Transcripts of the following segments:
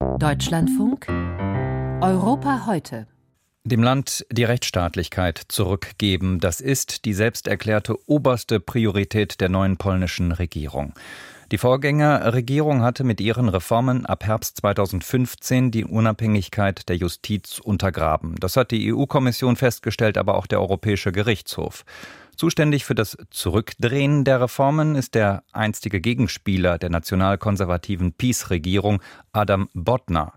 Deutschlandfunk Europa heute. Dem Land die Rechtsstaatlichkeit zurückgeben, das ist die selbsterklärte oberste Priorität der neuen polnischen Regierung. Die Vorgängerregierung hatte mit ihren Reformen ab Herbst 2015 die Unabhängigkeit der Justiz untergraben. Das hat die EU-Kommission festgestellt, aber auch der Europäische Gerichtshof. Zuständig für das Zurückdrehen der Reformen ist der einstige Gegenspieler der nationalkonservativen PiS-Regierung, Adam Bodnar.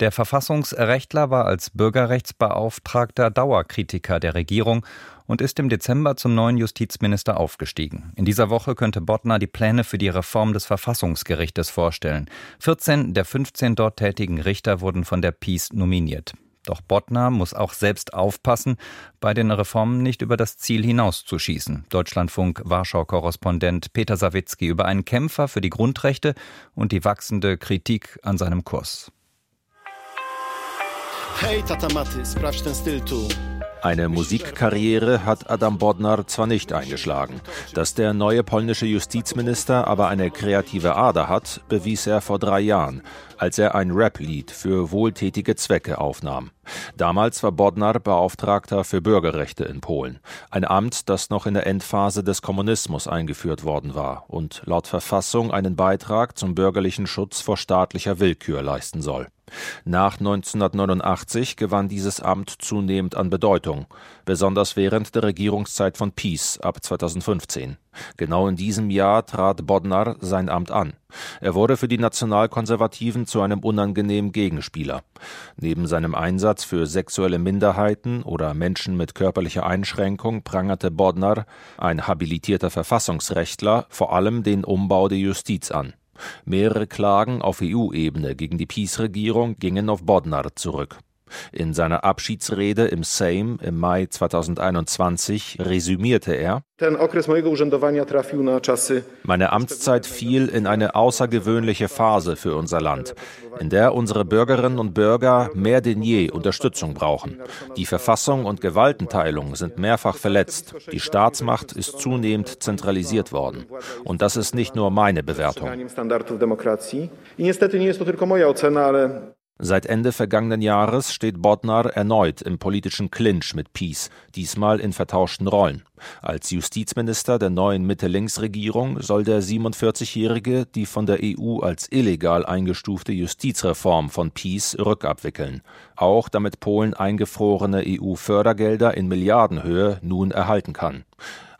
Der Verfassungsrechtler war als Bürgerrechtsbeauftragter Dauerkritiker der Regierung und ist im Dezember zum neuen Justizminister aufgestiegen. In dieser Woche könnte Bodnar die Pläne für die Reform des Verfassungsgerichtes vorstellen. 14 der 15 dort tätigen Richter wurden von der PiS nominiert. Doch Bottner muss auch selbst aufpassen, bei den Reformen nicht über das Ziel hinauszuschießen. Deutschlandfunk Warschau-Korrespondent Peter Sawicki über einen Kämpfer für die Grundrechte und die wachsende Kritik an seinem Kurs. Hey, Tata Maty, sprawdź ten styl tu. Eine Musikkarriere hat Adam Bodnar zwar nicht eingeschlagen. Dass der neue polnische Justizminister aber eine kreative Ader hat, bewies er vor drei Jahren, als er ein Rap-Lied für wohltätige Zwecke aufnahm. Damals war Bodnar Beauftragter für Bürgerrechte in Polen, ein Amt, das noch in der Endphase des Kommunismus eingeführt worden war und laut Verfassung einen Beitrag zum bürgerlichen Schutz vor staatlicher Willkür leisten soll. Nach 1989 gewann dieses Amt zunehmend an Bedeutung, besonders während der Regierungszeit von Peace ab 2015. Genau in diesem Jahr trat Bodnar sein Amt an. Er wurde für die Nationalkonservativen zu einem unangenehmen Gegenspieler. Neben seinem Einsatz für sexuelle Minderheiten oder Menschen mit körperlicher Einschränkung prangerte Bodnar, ein habilitierter Verfassungsrechtler, vor allem den Umbau der Justiz an. Mehrere Klagen auf EU-Ebene gegen die PiS-Regierung gingen auf Bodnar zurück. In seiner Abschiedsrede im Sejm im Mai 2021 resümierte er: Meine Amtszeit fiel in eine außergewöhnliche Phase für unser Land, in der unsere Bürgerinnen und Bürger mehr denn je Unterstützung brauchen. Die Verfassung und Gewaltenteilung sind mehrfach verletzt. Die Staatsmacht ist zunehmend zentralisiert worden. Und das ist nicht nur meine Bewertung. Seit Ende vergangenen Jahres steht Bodnar erneut im politischen Clinch mit Peace, diesmal in vertauschten Rollen. Als Justizminister der neuen Mitte-Links-Regierung soll der 47-Jährige die von der EU als illegal eingestufte Justizreform von Peace rückabwickeln, auch damit Polen eingefrorene EU-Fördergelder in Milliardenhöhe nun erhalten kann.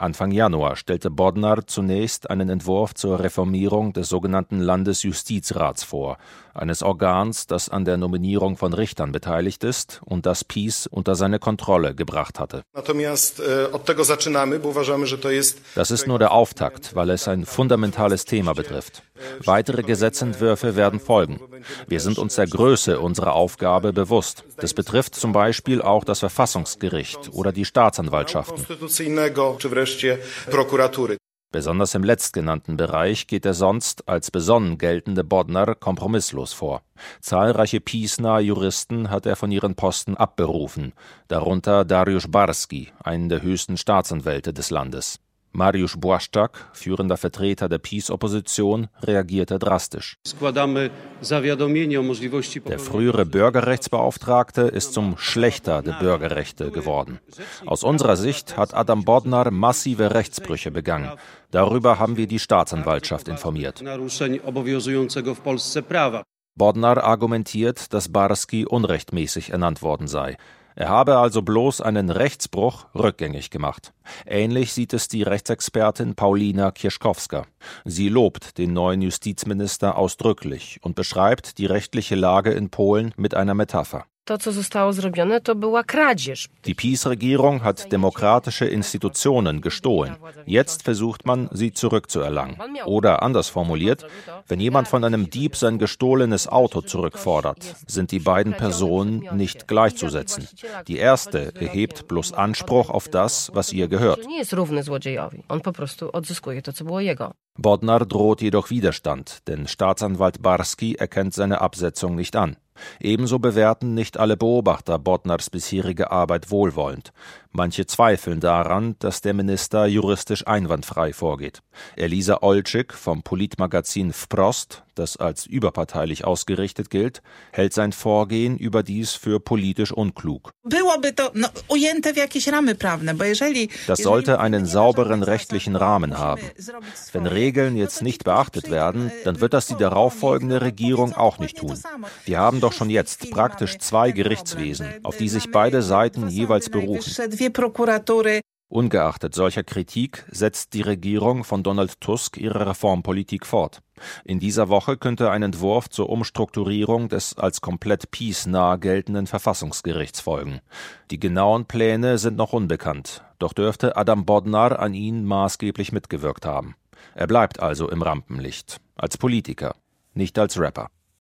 Anfang Januar stellte Bodnar zunächst einen Entwurf zur Reformierung des sogenannten Landesjustizrats vor, eines Organs, das an der Nominierung von Richtern beteiligt ist und das Peace unter seine Kontrolle gebracht hatte. Das ist nur der Auftakt, weil es ein fundamentales Thema betrifft. Weitere Gesetzentwürfe werden folgen. Wir sind uns der Größe unserer Aufgabe bewusst. Das betrifft zum Beispiel auch das Verfassungsgericht oder die Staatsanwaltschaften. Besonders im letztgenannten Bereich geht er sonst als besonnen geltende Bodnar kompromisslos vor. Zahlreiche Piesner Juristen hat er von ihren Posten abberufen, darunter Dariusz Barski, einen der höchsten Staatsanwälte des Landes. Mariusz Błaszczak, führender Vertreter der Peace-Opposition, reagierte drastisch. Der frühere Bürgerrechtsbeauftragte ist zum Schlechter der Bürgerrechte geworden. Aus unserer Sicht hat Adam Bodnar massive Rechtsbrüche begangen. Darüber haben wir die Staatsanwaltschaft informiert. Bodnar argumentiert, dass Barski unrechtmäßig ernannt worden sei. Er habe also bloß einen Rechtsbruch rückgängig gemacht. Ähnlich sieht es die Rechtsexpertin Paulina Kieschkowska. Sie lobt den neuen Justizminister ausdrücklich und beschreibt die rechtliche Lage in Polen mit einer Metapher. Die PiS-Regierung hat demokratische Institutionen gestohlen. Jetzt versucht man, sie zurückzuerlangen. Oder anders formuliert, wenn jemand von einem Dieb sein gestohlenes Auto zurückfordert, sind die beiden Personen nicht gleichzusetzen. Die erste erhebt bloß Anspruch auf das, was ihr gehört. Bodnar droht jedoch Widerstand, denn Staatsanwalt Barski erkennt seine Absetzung nicht an. Ebenso bewerten nicht alle Beobachter Bodnars bisherige Arbeit wohlwollend. Manche zweifeln daran, dass der Minister juristisch einwandfrei vorgeht. Elisa Olczyk vom Politmagazin Wprost, das als überparteilich ausgerichtet gilt, hält sein Vorgehen überdies für politisch unklug. Das sollte einen sauberen rechtlichen Rahmen haben. Wenn Regeln jetzt nicht beachtet werden, dann wird das die darauffolgende Regierung auch nicht tun. Wir haben doch schon jetzt praktisch zwei Gerichtswesen, auf die sich beide Seiten jeweils berufen. Ungeachtet solcher Kritik setzt die Regierung von Donald Tusk ihre Reformpolitik fort. In dieser Woche könnte ein Entwurf zur Umstrukturierung des als komplett peace-nah geltenden Verfassungsgerichts folgen. Die genauen Pläne sind noch unbekannt, doch dürfte Adam Bodnar an ihnen maßgeblich mitgewirkt haben. Er bleibt also im Rampenlicht, als Politiker, nicht als Rapper.